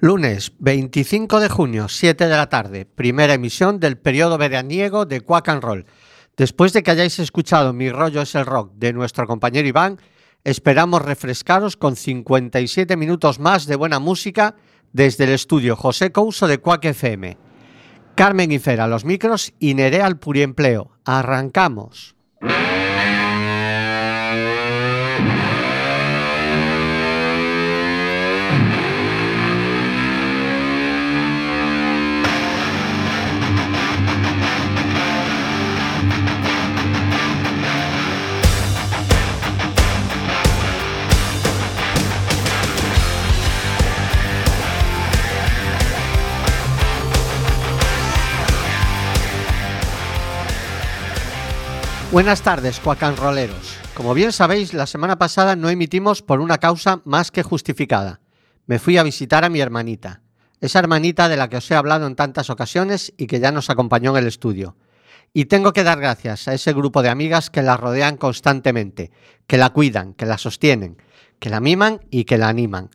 Lunes 25 de junio, 7 de la tarde, primera emisión del periodo veraniego de Quack and Roll. Después de que hayáis escuchado Mi rollo es el rock de nuestro compañero Iván, esperamos refrescaros con 57 minutos más de buena música desde el estudio José Couso de Quack FM. Carmen y Fer a los micros y Nerea al puriempleo. Arrancamos. Buenas tardes, cuacanroleros. Como bien sabéis, la semana pasada no emitimos por una causa más que justificada. Me fui a visitar a mi hermanita, esa hermanita de la que os he hablado en tantas ocasiones y que ya nos acompañó en el estudio. Y tengo que dar gracias a ese grupo de amigas que la rodean constantemente, que la cuidan, que la sostienen, que la miman y que la animan.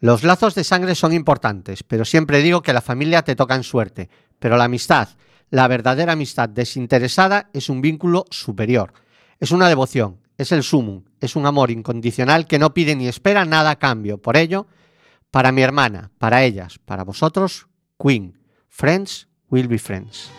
Los lazos de sangre son importantes, pero siempre digo que la familia te toca en suerte, pero la amistad, la verdadera amistad desinteresada es un vínculo superior. Es una devoción, es el sumum, es un amor incondicional que no pide ni espera nada a cambio. Por ello, para mi hermana, para ellas, para vosotros, Queen, Friends will be friends.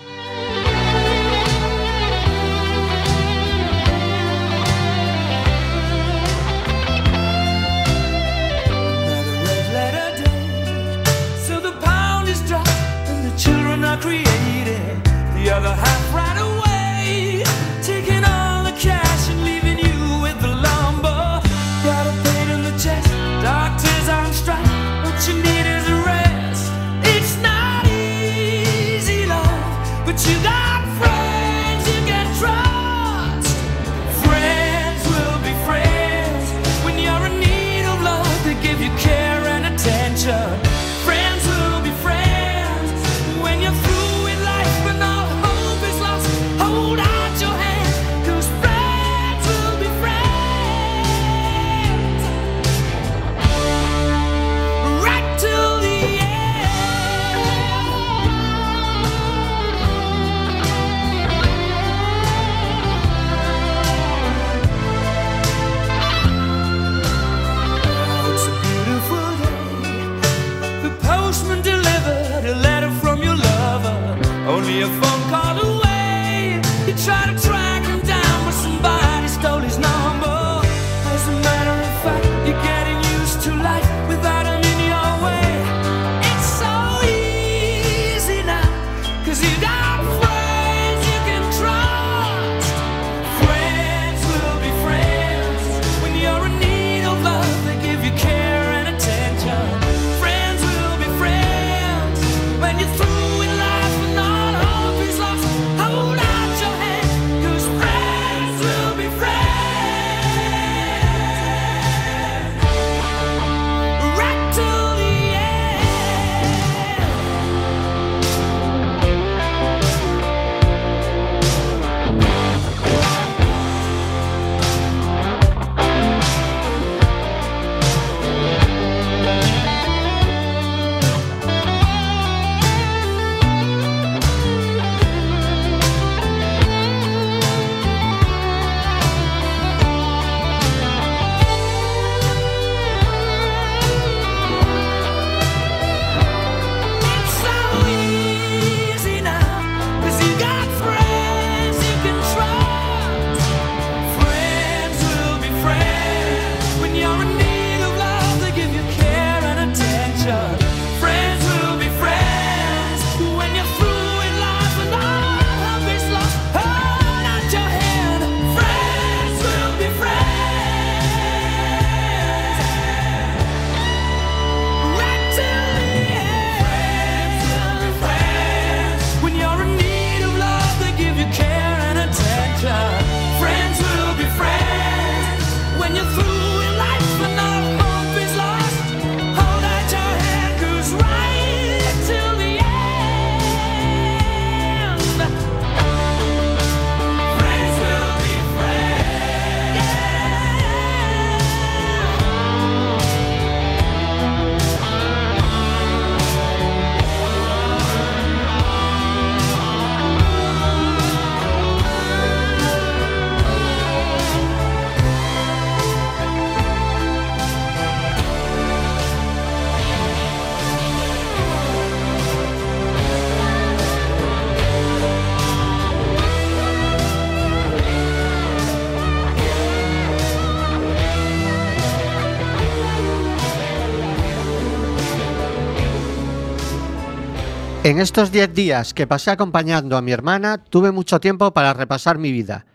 En estos 10 días que pasé acompañando a mi hermana, tuve mucho tiempo para repasar mi vida.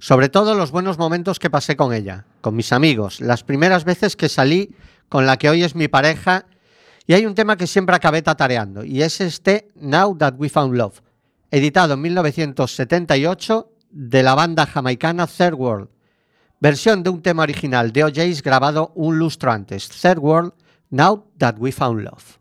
Sobre todo los buenos momentos que pasé con ella, con mis amigos, las primeras veces que salí con la que hoy es mi pareja. Y hay un tema que siempre acabé tatareando, y es este Now That We Found Love, editado en 1978 de la banda jamaicana Third World. Versión de un tema original de OJ's grabado un lustro antes, Third World, Now That We Found Love.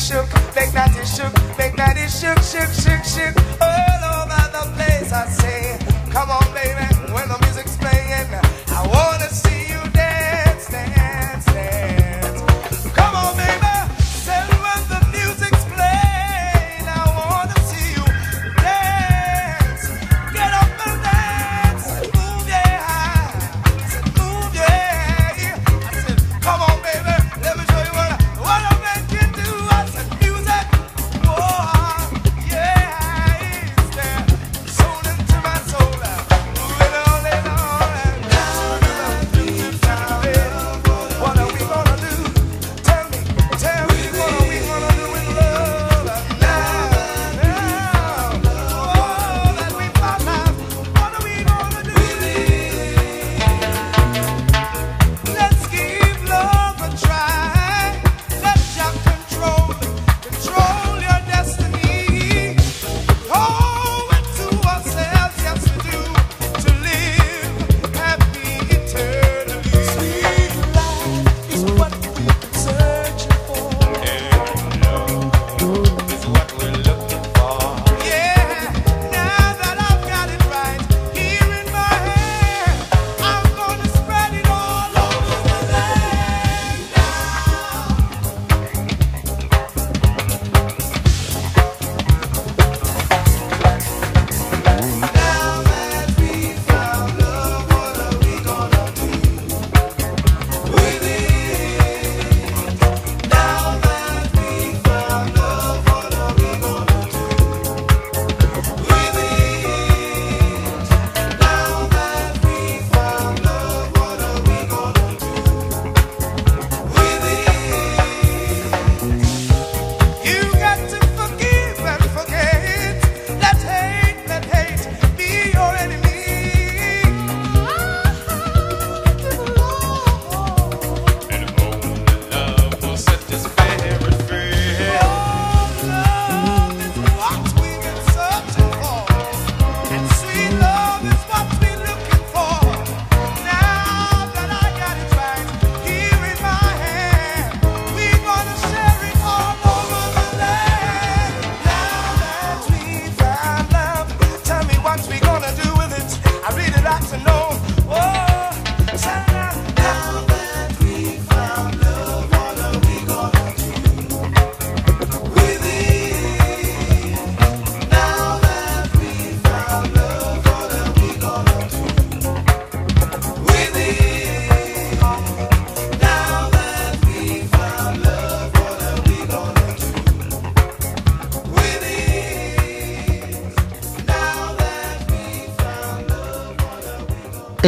shook, make that it shook, make that it shook, shook, shook, shook, all over the place. I say, come on, baby, when the music's playing.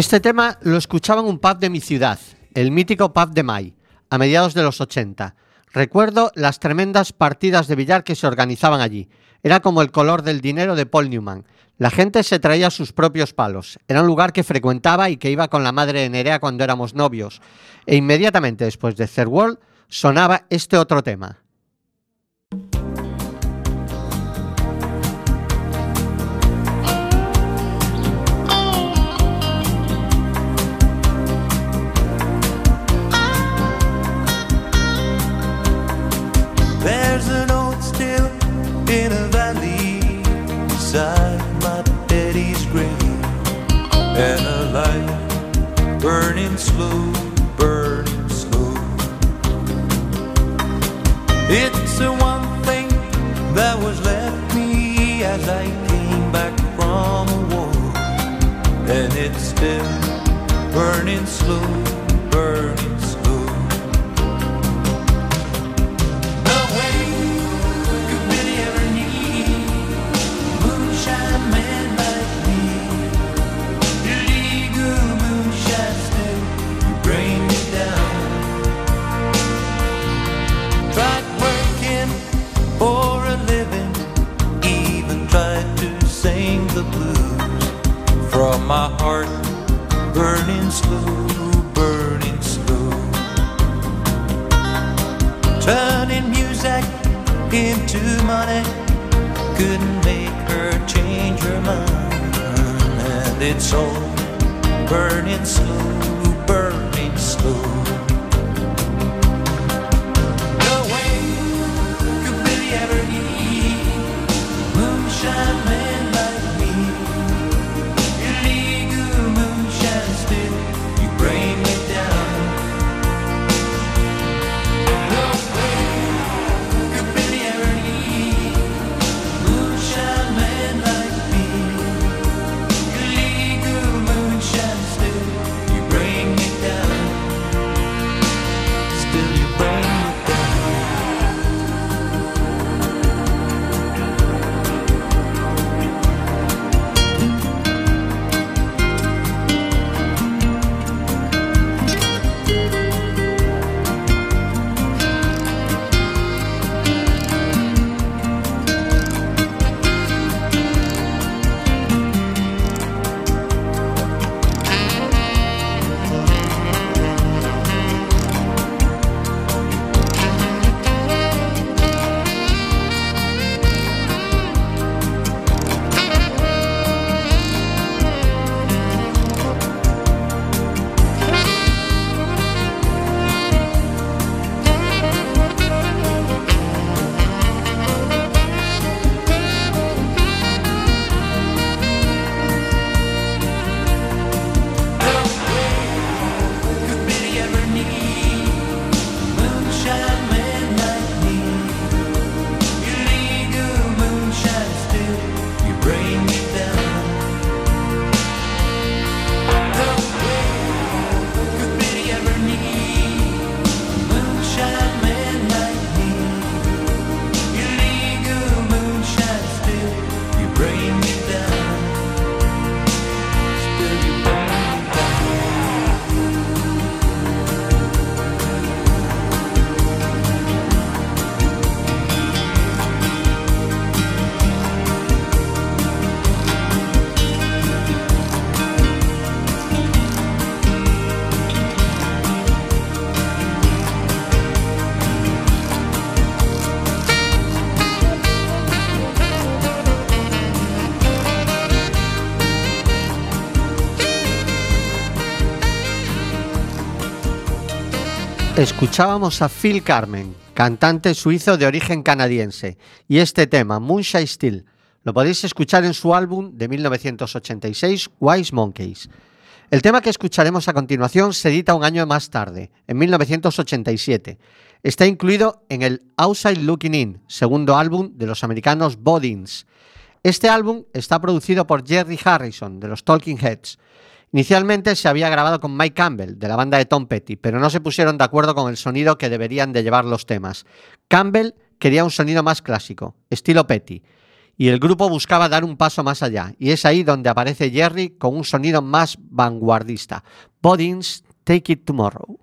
Este tema lo escuchaba en un pub de mi ciudad, el mítico pub de May, a mediados de los 80. Recuerdo las tremendas partidas de billar que se organizaban allí. Era como el color del dinero de Paul Newman. La gente se traía sus propios palos. Era un lugar que frecuentaba y que iba con la madre de Nerea cuando éramos novios. E inmediatamente después de Third World sonaba este otro tema. Beside my daddy's grave, and a light burning slow, burning slow. It's the one thing that was left me as I came back from a war, and it's still burning slow, slow, burning slow. Turning music into money couldn't make her change her mind, and it's all burning slow, burning slow. Escuchábamos a Phil Carmen, cantante suizo de origen canadiense, y este tema, Moonshine Still, lo podéis escuchar en su álbum de 1986, Wise Monkeys. El tema que escucharemos a continuación se edita un año más tarde, en 1987. Está incluido en el Outside Looking In, segundo álbum de los americanos Bodins. Este álbum está producido por Jerry Harrison, de los Talking Heads. Inicialmente se había grabado con Mike Campbell, de la banda de Tom Petty, pero no se pusieron de acuerdo con el sonido que deberían de llevar los temas. Campbell quería un sonido más clásico, estilo Petty, y el grupo buscaba dar un paso más allá, y es ahí donde aparece Jerry con un sonido más vanguardista. Bodins, Take It Tomorrow.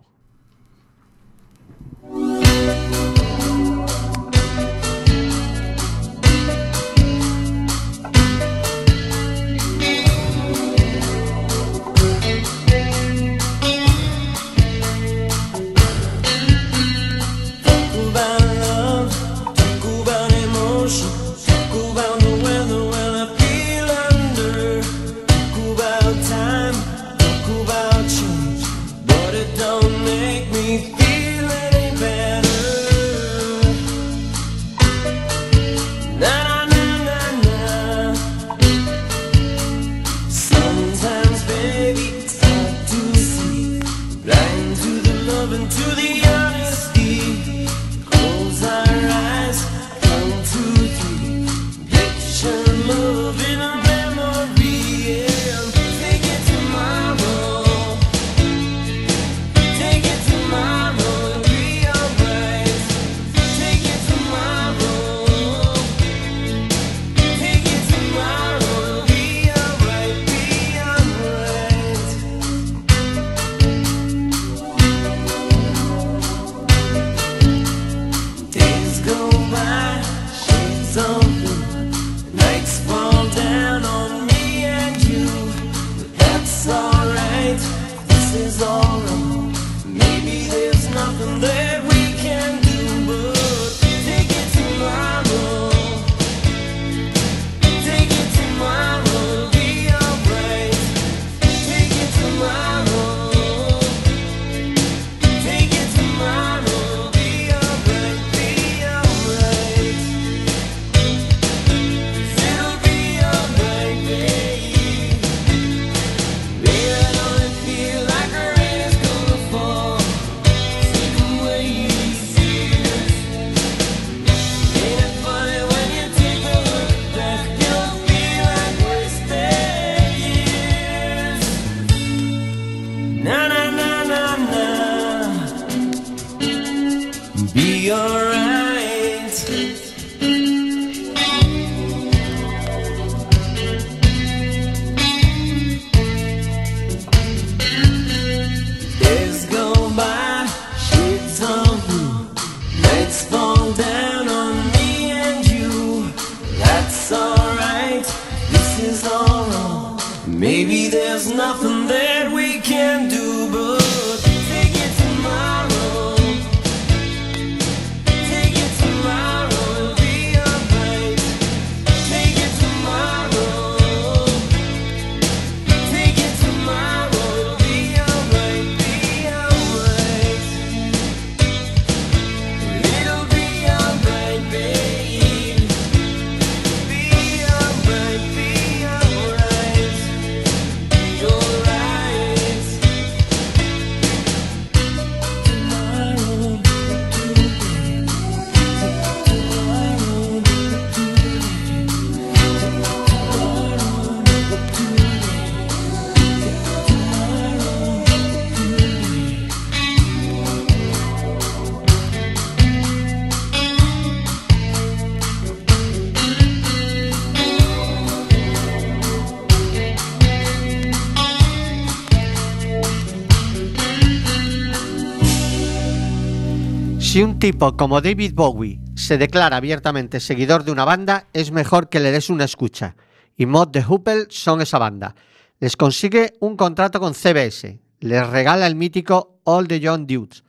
Tipo como David Bowie se declara abiertamente seguidor de una banda, es mejor que le des una escucha. Y Mod de Hoople son esa banda. Les consigue un contrato con CBS, les regala el mítico All the Young Dudes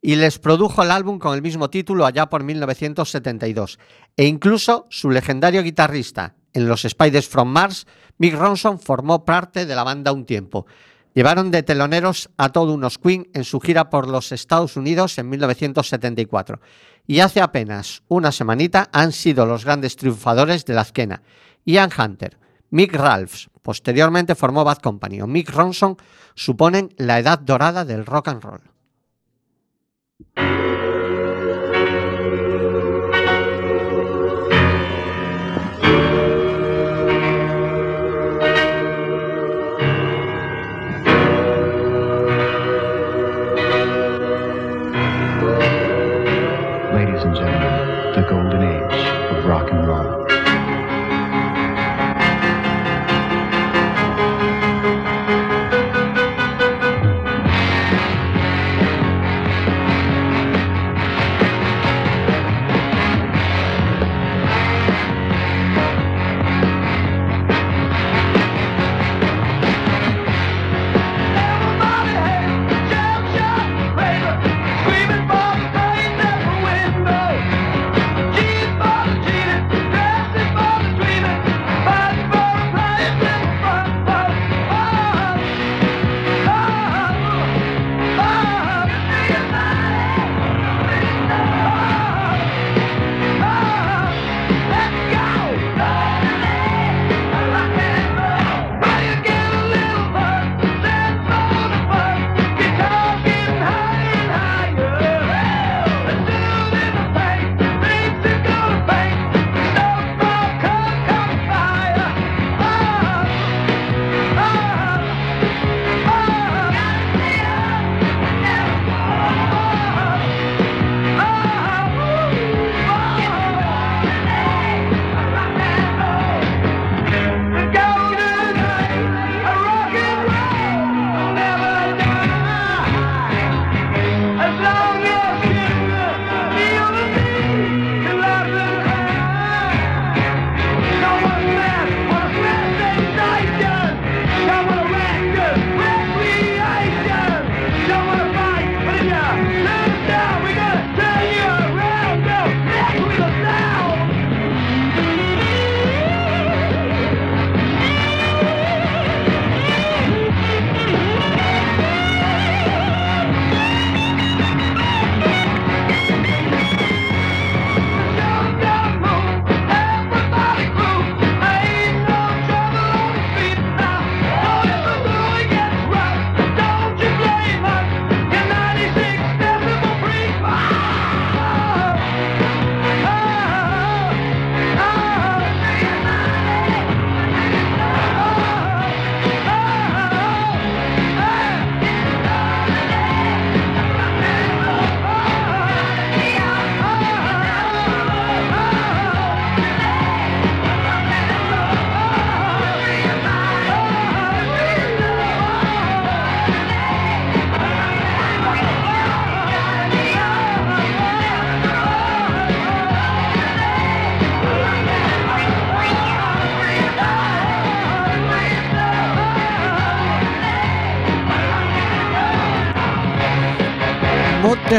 y les produjo el álbum con el mismo título allá por 1972. E incluso su legendario guitarrista en los Spiders from Mars, Mick Ronson, formó parte de la banda un tiempo. Llevaron de teloneros a todos unos Queen en su gira por los Estados Unidos en 1974. Y hace apenas una semanita han sido los grandes triunfadores de la esquena. Ian Hunter, Mick Ralphs, posteriormente formó Bad Company, o Mick Ronson, suponen la edad dorada del rock and roll.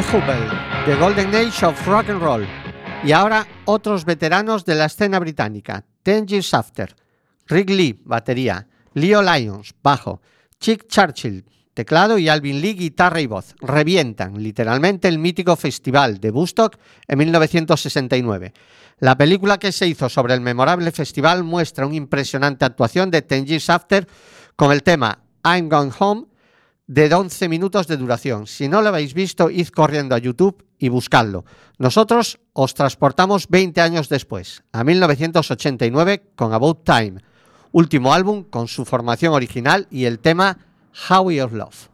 Hubble, The Golden Age of Rock and Roll, y ahora otros veteranos de la escena británica, Ten Years After, Rick Lee, batería, Leo Lyons, bajo, Chick Churchill, teclado y Alvin Lee, guitarra y voz, revientan literalmente el mítico festival de Bustock en 1969. La película que se hizo sobre el memorable festival muestra una impresionante actuación de Ten Years After con el tema I'm Gone Home de 11 minutos de duración. Si no lo habéis visto, id corriendo a YouTube y buscadlo. Nosotros os transportamos 20 años después, a 1989, con About Time, último álbum con su formación original y el tema How We of Love.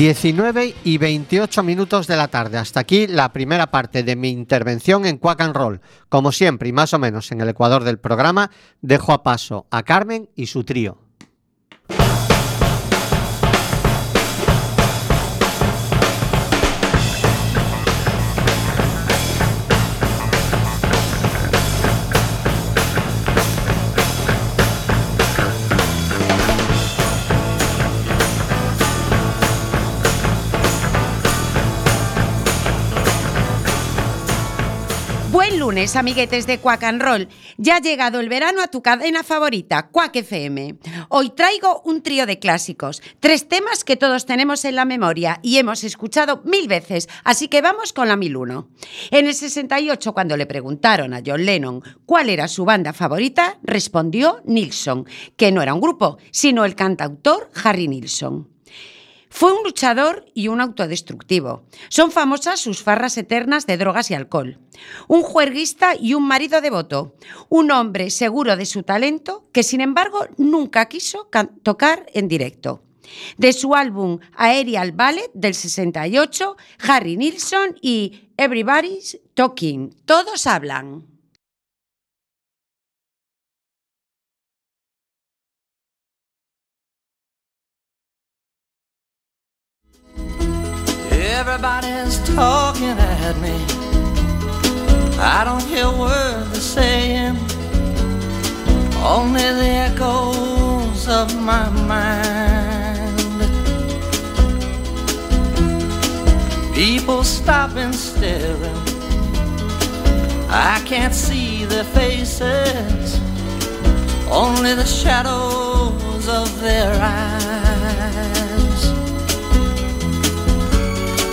19 y 28 minutos de la tarde. Hasta aquí la primera parte de mi intervención en Quack and Roll. Como siempre y más o menos en el ecuador del programa, dejo a paso a Carmen y su trío. Amiguetes de Quack and Roll. Ya ha llegado el verano a tu cadena favorita, Quack FM. Hoy traigo un trío de clásicos, tres temas que todos tenemos en la memoria y hemos escuchado mil veces, así que vamos con la 1001. En el 68, cuando le preguntaron a John Lennon cuál era su banda favorita, respondió Nilsson, que no era un grupo, sino el cantautor Harry Nilsson. Fue un luchador y un autodestructivo. Son famosas sus farras eternas de drogas y alcohol. Un juerguista y un marido devoto. Un hombre seguro de su talento que, sin embargo, nunca quiso tocar en directo. De su álbum Aerial Ballet del 68, Harry Nilsson y Everybody's Talking. Todos hablan. Everybody's talking at me. I don't hear a word they're saying, only the echoes of my mind. People stop and staring. I can't see their faces, only the shadows of their eyes.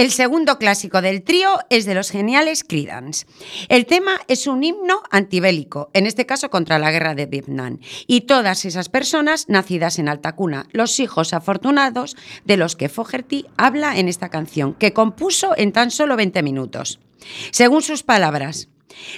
El segundo clásico del trío es de los geniales Creedence. El tema es un himno antibélico, en este caso contra la guerra de Vietnam, y todas esas personas nacidas en alta cuna, los hijos afortunados de los que Fogerty habla en esta canción, que compuso en tan solo 20 minutos. Según sus palabras,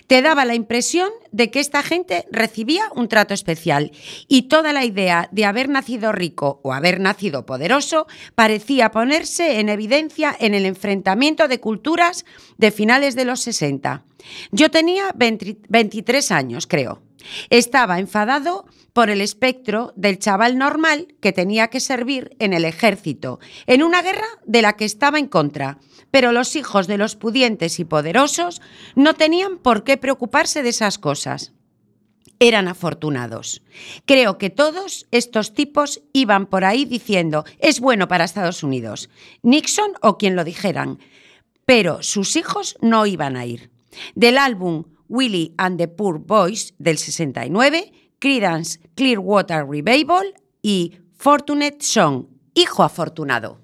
te daba la impresión de que esta gente recibía un trato especial y toda la idea de haber nacido rico o haber nacido poderoso parecía ponerse en evidencia en el enfrentamiento de culturas de finales de los 60. Yo tenía 20 23 años, creo. Estaba enfadado por el espectro del chaval normal que tenía que servir en el ejército, en una guerra de la que estaba en contra. Pero los hijos de los pudientes y poderosos no tenían por qué preocuparse de esas cosas. Eran afortunados. Creo que todos estos tipos iban por ahí diciendo, es bueno para Estados Unidos, Nixon o quien lo dijeran, pero sus hijos no iban a ir. Del álbum Willie and the Poor Boys del 69, Creedence Clearwater Revival y Fortunate Son, Hijo Afortunado.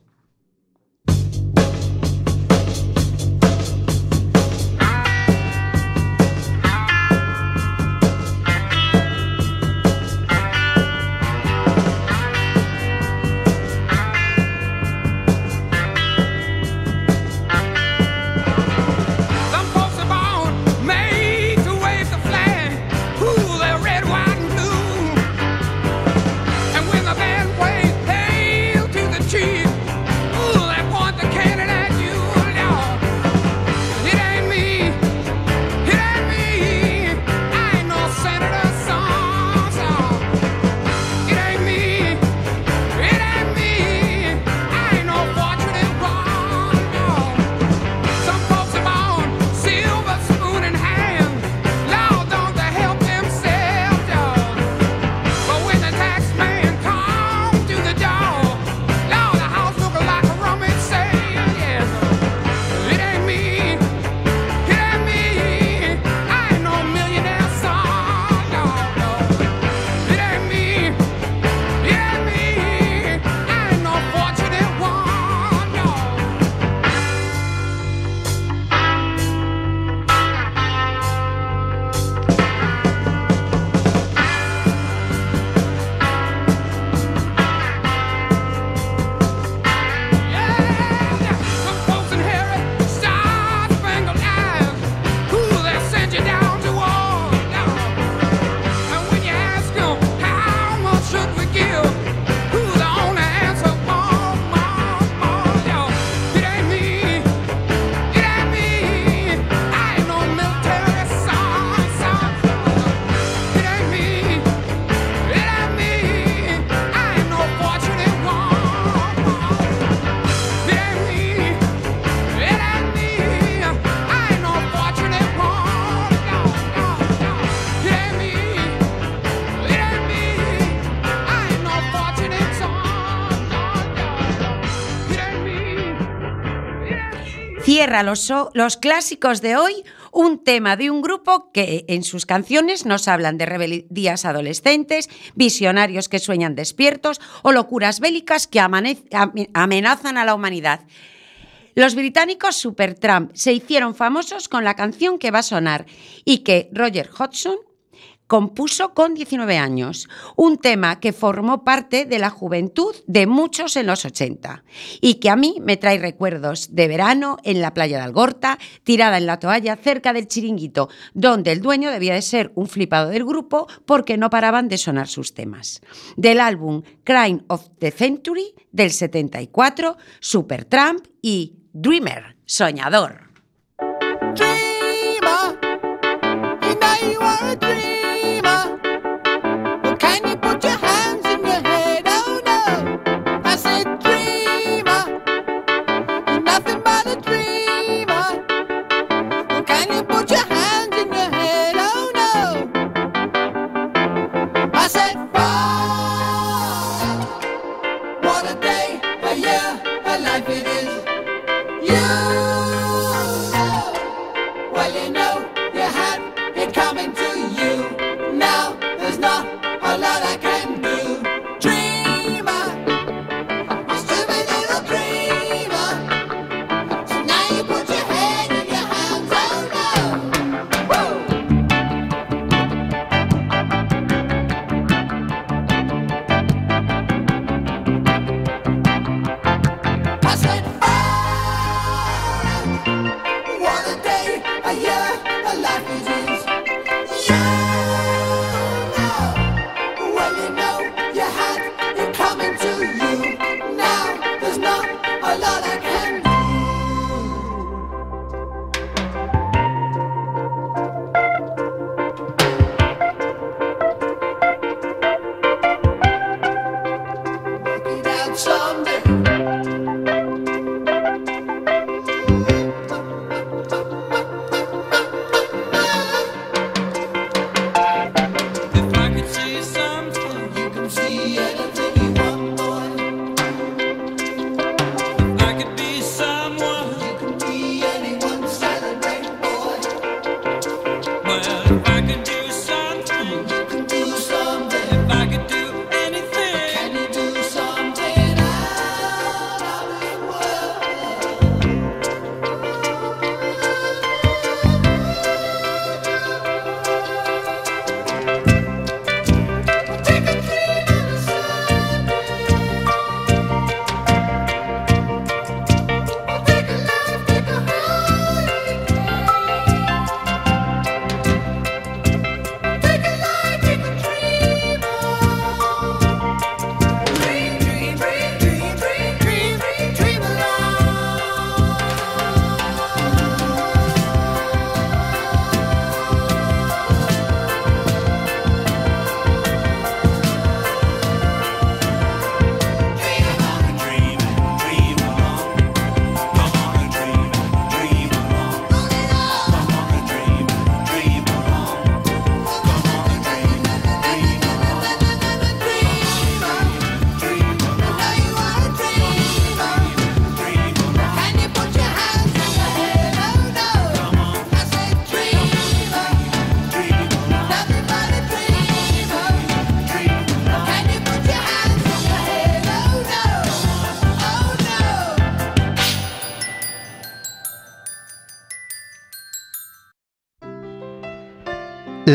Los, clásicos de hoy un tema de un grupo que en sus canciones nos hablan de rebeldías adolescentes, visionarios que sueñan despiertos o locuras bélicas que amenazan a la humanidad. Los británicos Supertramp se hicieron famosos con la canción que va a sonar y que Roger Hodgson compuso con 19 años, un tema que formó parte de la juventud de muchos en los 80 y que a mí me trae recuerdos de verano en la playa de Algorta, tirada en la toalla cerca del chiringuito, donde el dueño debía de ser un flipado del grupo porque no paraban de sonar sus temas. Del álbum Crime of the Century del 74, Supertramp y Dreamer, Soñador.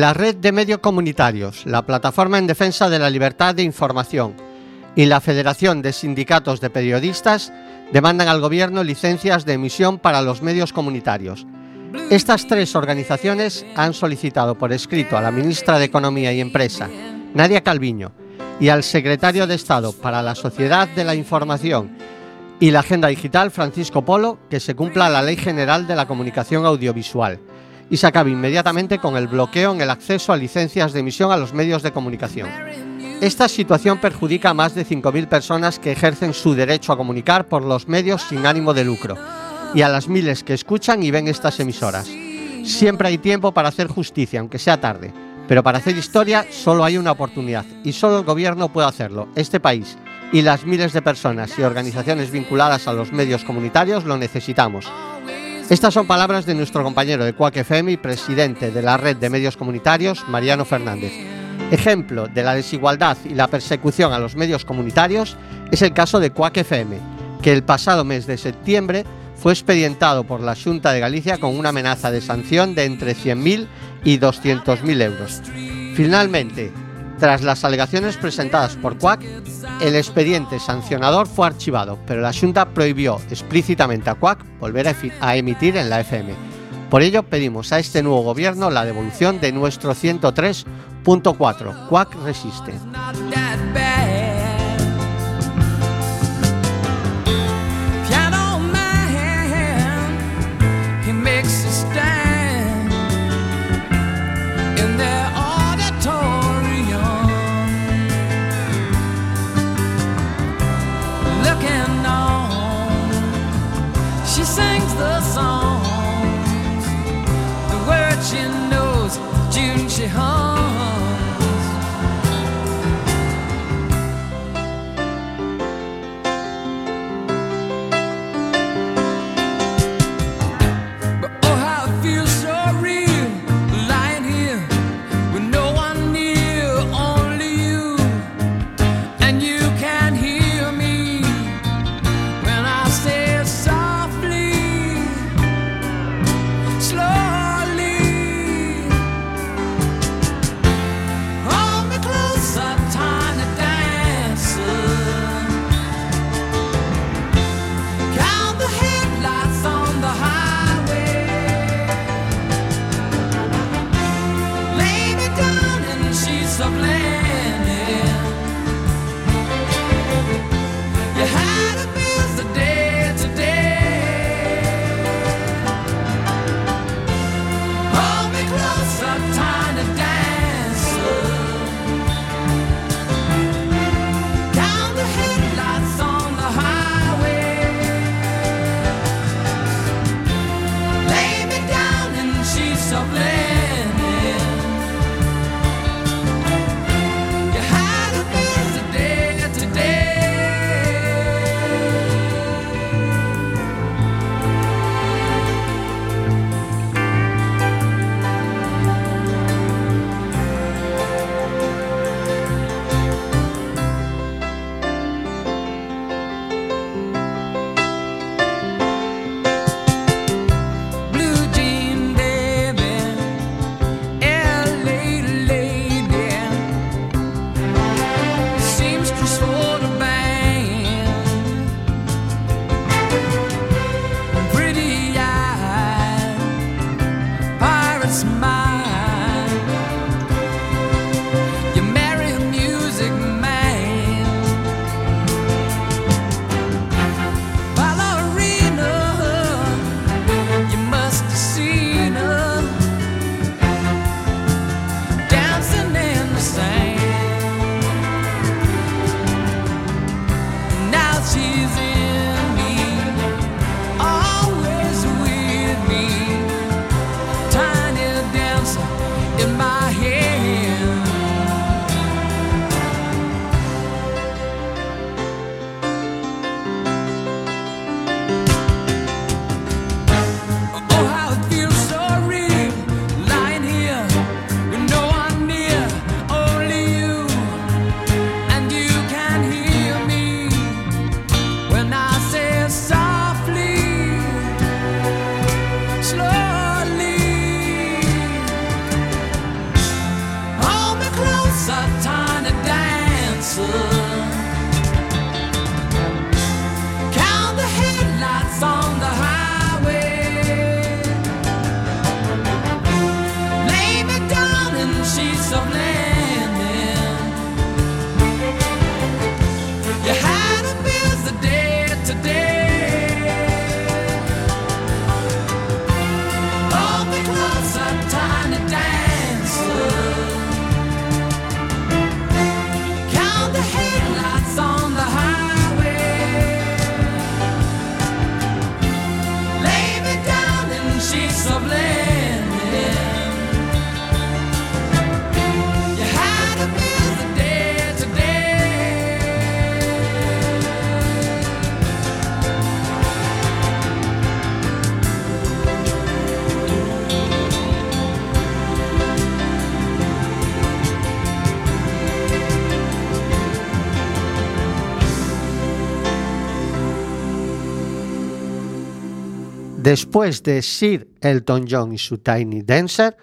La red de medios comunitarios, la plataforma en defensa de la libertad de información y la Federación de Sindicatos de Periodistas demandan al gobierno licencias de emisión para los medios comunitarios. Estas tres organizaciones han solicitado por escrito a la ministra de Economía y Empresa, Nadia Calviño, y al secretario de Estado para la Sociedad de la Información y la Agenda Digital, Francisco Polo, que se cumpla la Ley General de la Comunicación Audiovisual y se acabe inmediatamente con el bloqueo en el acceso a licencias de emisión a los medios de comunicación. Esta situación perjudica a más de 5.000 personas que ejercen su derecho a comunicar por los medios sin ánimo de lucro y a las miles que escuchan y ven estas emisoras. Siempre hay tiempo para hacer justicia, aunque sea tarde, pero para hacer historia solo hay una oportunidad y solo el gobierno puede hacerlo. Este país y las miles de personas y organizaciones vinculadas a los medios comunitarios lo necesitamos. Estas son palabras de nuestro compañero de Cuac FM y presidente de la red de medios comunitarios, Mariano Fernández. Ejemplo de la desigualdad y la persecución a los medios comunitarios es el caso de Cuac FM, que el pasado mes de septiembre fue expedientado por la Junta de Galicia con una amenaza de sanción de entre 100.000 y 200.000 euros. Finalmente, tras las alegaciones presentadas por Cuac, el expediente sancionador fue archivado, pero la Junta prohibió explícitamente a Cuac volver a a emitir en la FM. Por ello, pedimos a este nuevo gobierno la devolución de nuestro 103.4. Cuac resiste. Después de Sir Elton John y su Tiny Dancer,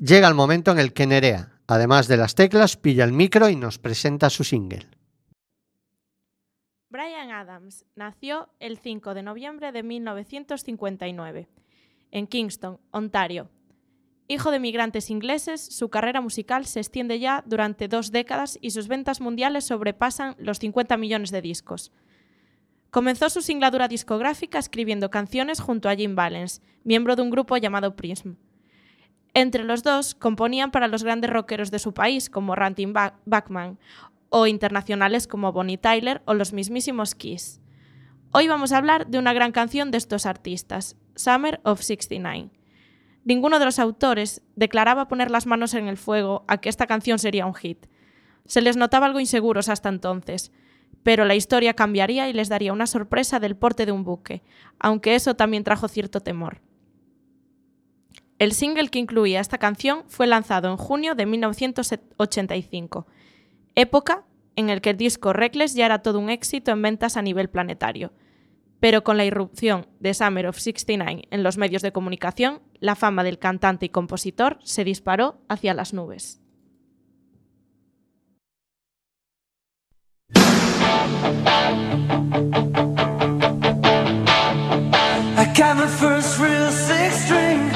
llega el momento en el que Nerea, además de las teclas, pilla el micro y nos presenta su single. Brian Adams nació el 5 de noviembre de 1959 en Kingston, Ontario. Hijo de migrantes ingleses, su carrera musical se extiende ya durante dos décadas y sus ventas mundiales sobrepasan los 50 millones de discos. Comenzó su singladura discográfica escribiendo canciones junto a Jim Valens, miembro de un grupo llamado Prism. Entre los dos componían para los grandes rockeros de su país, como Rantin Ba- Bachman, o internacionales como Bonnie Tyler o los mismísimos Kiss. Hoy vamos a hablar de una gran canción de estos artistas, Summer of 69. Ninguno de los autores declaraba poner las manos en el fuego a que esta canción sería un hit. Se les notaba algo inseguros hasta entonces, pero la historia cambiaría y les daría una sorpresa del porte de un buque, aunque eso también trajo cierto temor. El single que incluía esta canción fue lanzado en junio de 1985, época en el que el disco Reckless ya era todo un éxito en ventas a nivel planetario. Pero con la irrupción de Summer of 69 en los medios de comunicación, la fama del cantante y compositor se disparó hacia las nubes. I got my first real six string,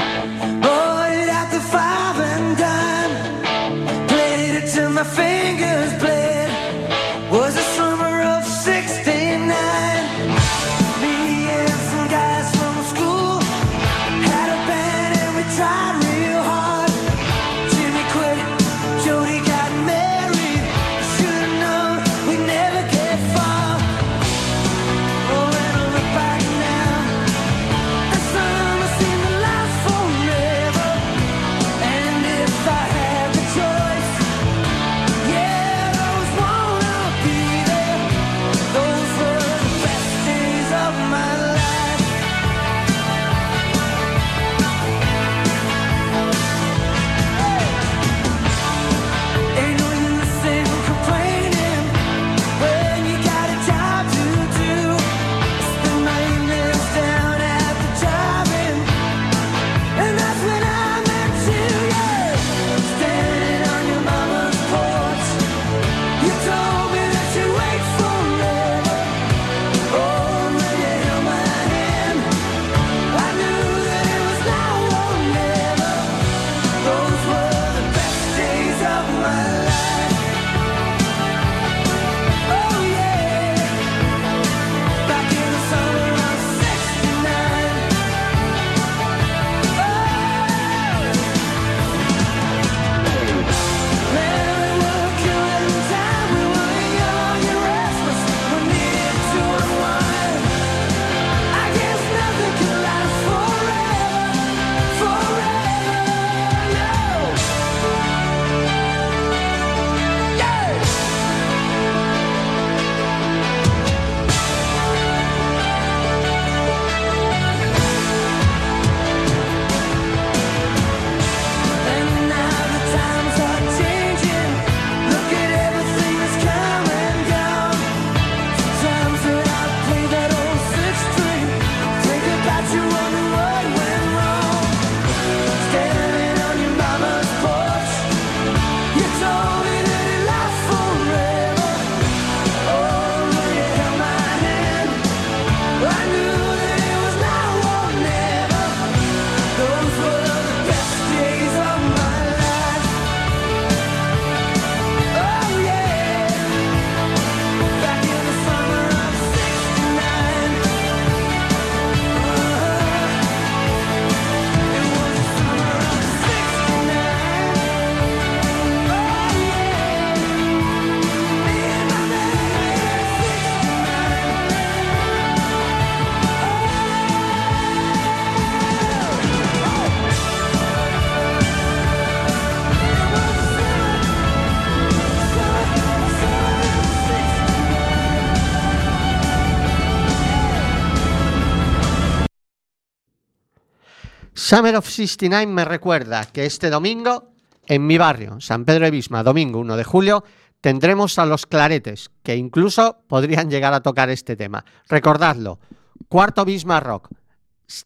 Summer of 69 me recuerda que este domingo, en mi barrio, San Pedro de Bisma, domingo 1 de julio, tendremos a los claretes, que incluso podrían llegar a tocar este tema. Recordadlo, cuarto Bisma Rock,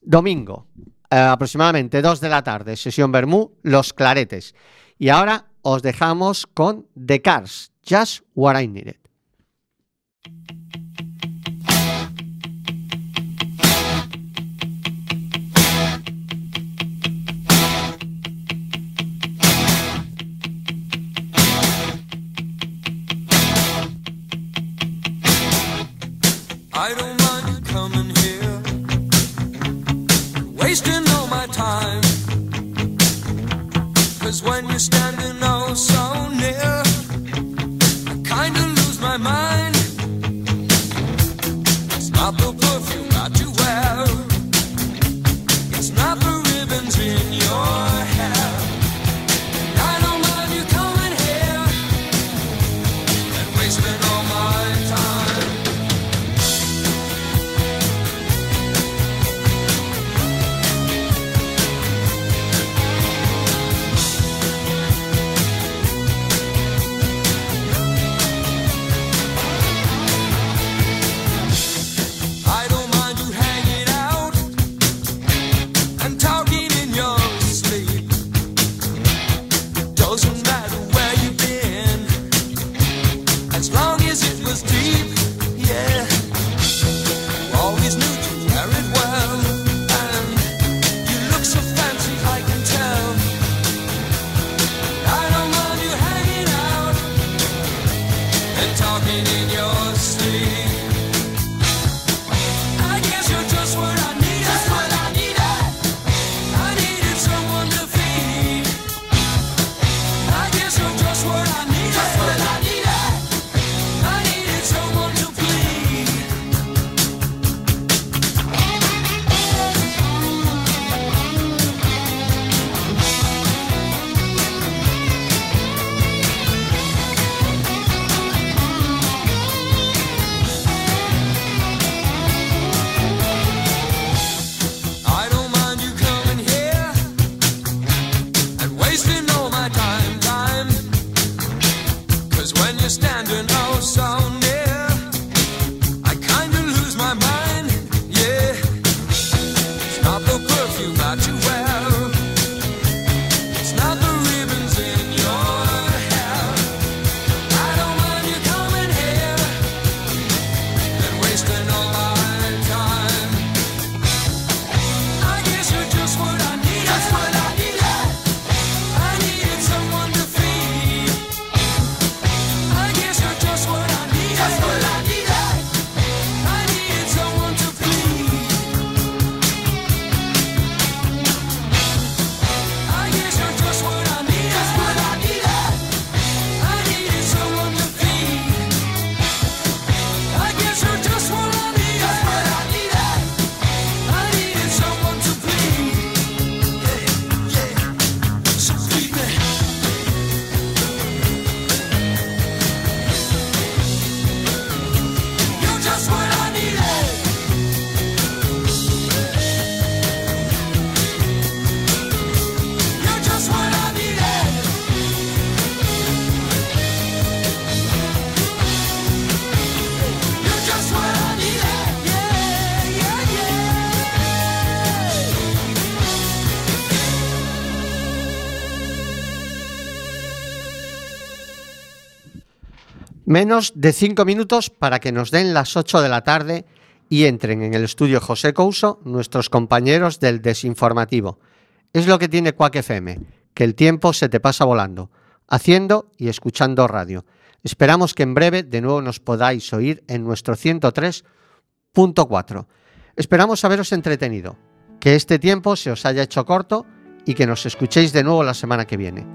domingo, eh, aproximadamente 2 de la tarde, sesión Bermú, los claretes. Y ahora os dejamos con The Cars, Just What I Needed. I don't mind coming here, wasting all my time. Cause when you're standing oh so Menos de cinco minutos para que nos den las 8 de la tarde y entren en el estudio José Couso nuestros compañeros del desinformativo. Es lo que tiene Quack FM, que el tiempo se te pasa volando, haciendo y escuchando radio. Esperamos que en breve de nuevo nos podáis oír en nuestro 103.4. Esperamos haberos entretenido, que este tiempo se os haya hecho corto y que nos escuchéis de nuevo la semana que viene.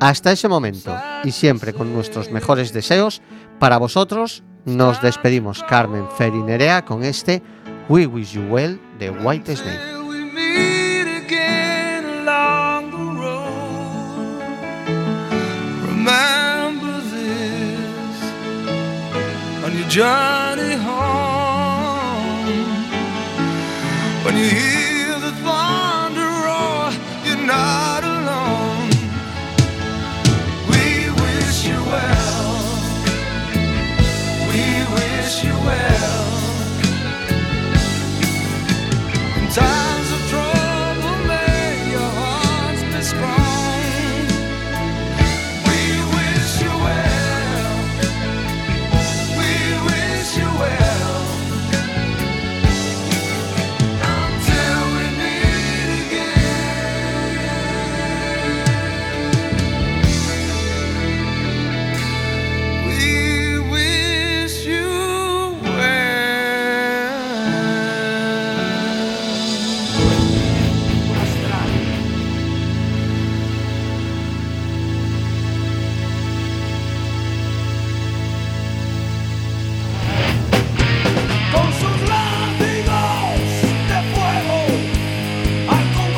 Hasta ese momento y siempre con nuestros mejores deseos, para vosotros nos despedimos Carmen Ferinerea con este We Wish You Well de White Snake. journey home time.